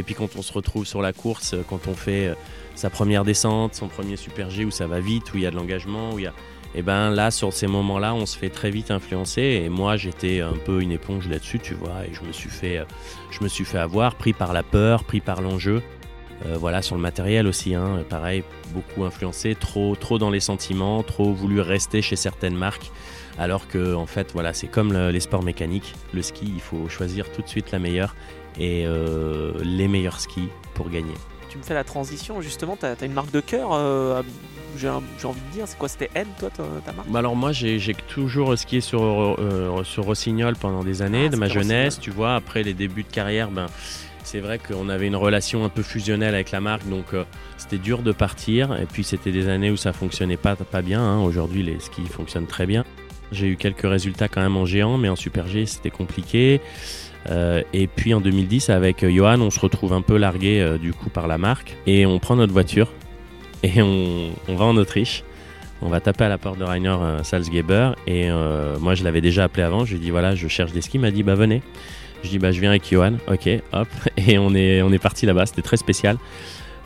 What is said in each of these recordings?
Et puis quand on se retrouve sur la course, quand on fait sa première descente, son premier super G où ça va vite, où il y a de l'engagement, où y a et ben là sur ces moments-là on se fait très vite influencer. Et moi j'étais un peu une éponge là-dessus tu vois. Et je me suis fait je me suis fait avoir pris par la peur pris par l'enjeu euh, voilà sur le matériel aussi hein, pareil beaucoup influencé trop trop dans les sentiments trop voulu rester chez certaines marques alors que en fait voilà c'est comme les sports mécaniques. Le ski il faut choisir tout de suite la meilleure et euh, les meilleurs skis pour gagner. Tu me fais la transition, justement, tu as, une marque de cœur, euh, j'ai envie de dire, c'est quoi C'était N, toi, ta, marque? Bah Alors moi, j'ai toujours skié sur, euh, sur Rossignol pendant des années, ah, de ma jeunesse, tu vois, après les débuts de carrière, ben, c'est vrai qu'on avait une relation un peu fusionnelle avec la marque, donc euh, c'était dur de partir, et puis c'était des années où ça fonctionnait pas, bien, hein. aujourd'hui les skis fonctionnent très bien. J'ai eu quelques résultats quand même en géant, mais en Super G c'était compliqué. Euh, et puis en 2010, avec Johan, on se retrouve un peu largué euh, du coup par la marque et on prend notre voiture et on, va en Autriche. On va taper à la porte de Rainer euh, Salzgeber et moi je l'avais déjà appelé avant. Je lui ai dit voilà, je cherche des skis. Il m'a dit bah venez. Je dis bah je viens avec Johan. Ok, hop. Et on est, on est parti là-bas. C'était très spécial.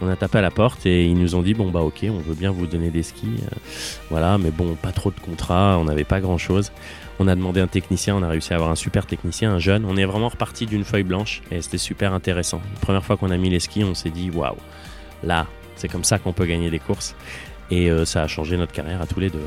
On a tapé à la porte et ils nous ont dit bon bah ok, on veut bien vous donner des skis. voilà, mais bon, pas trop de contrats, on n'avait pas grand chose. On a demandé un technicien, on a réussi à avoir un super technicien, un jeune. On est vraiment reparti d'une feuille blanche et c'était super intéressant. La première fois qu'on a mis les skis, on s'est dit waouh, là, c'est comme ça qu'on peut gagner des courses. Et euh, ça a changé notre carrière à tous les deux.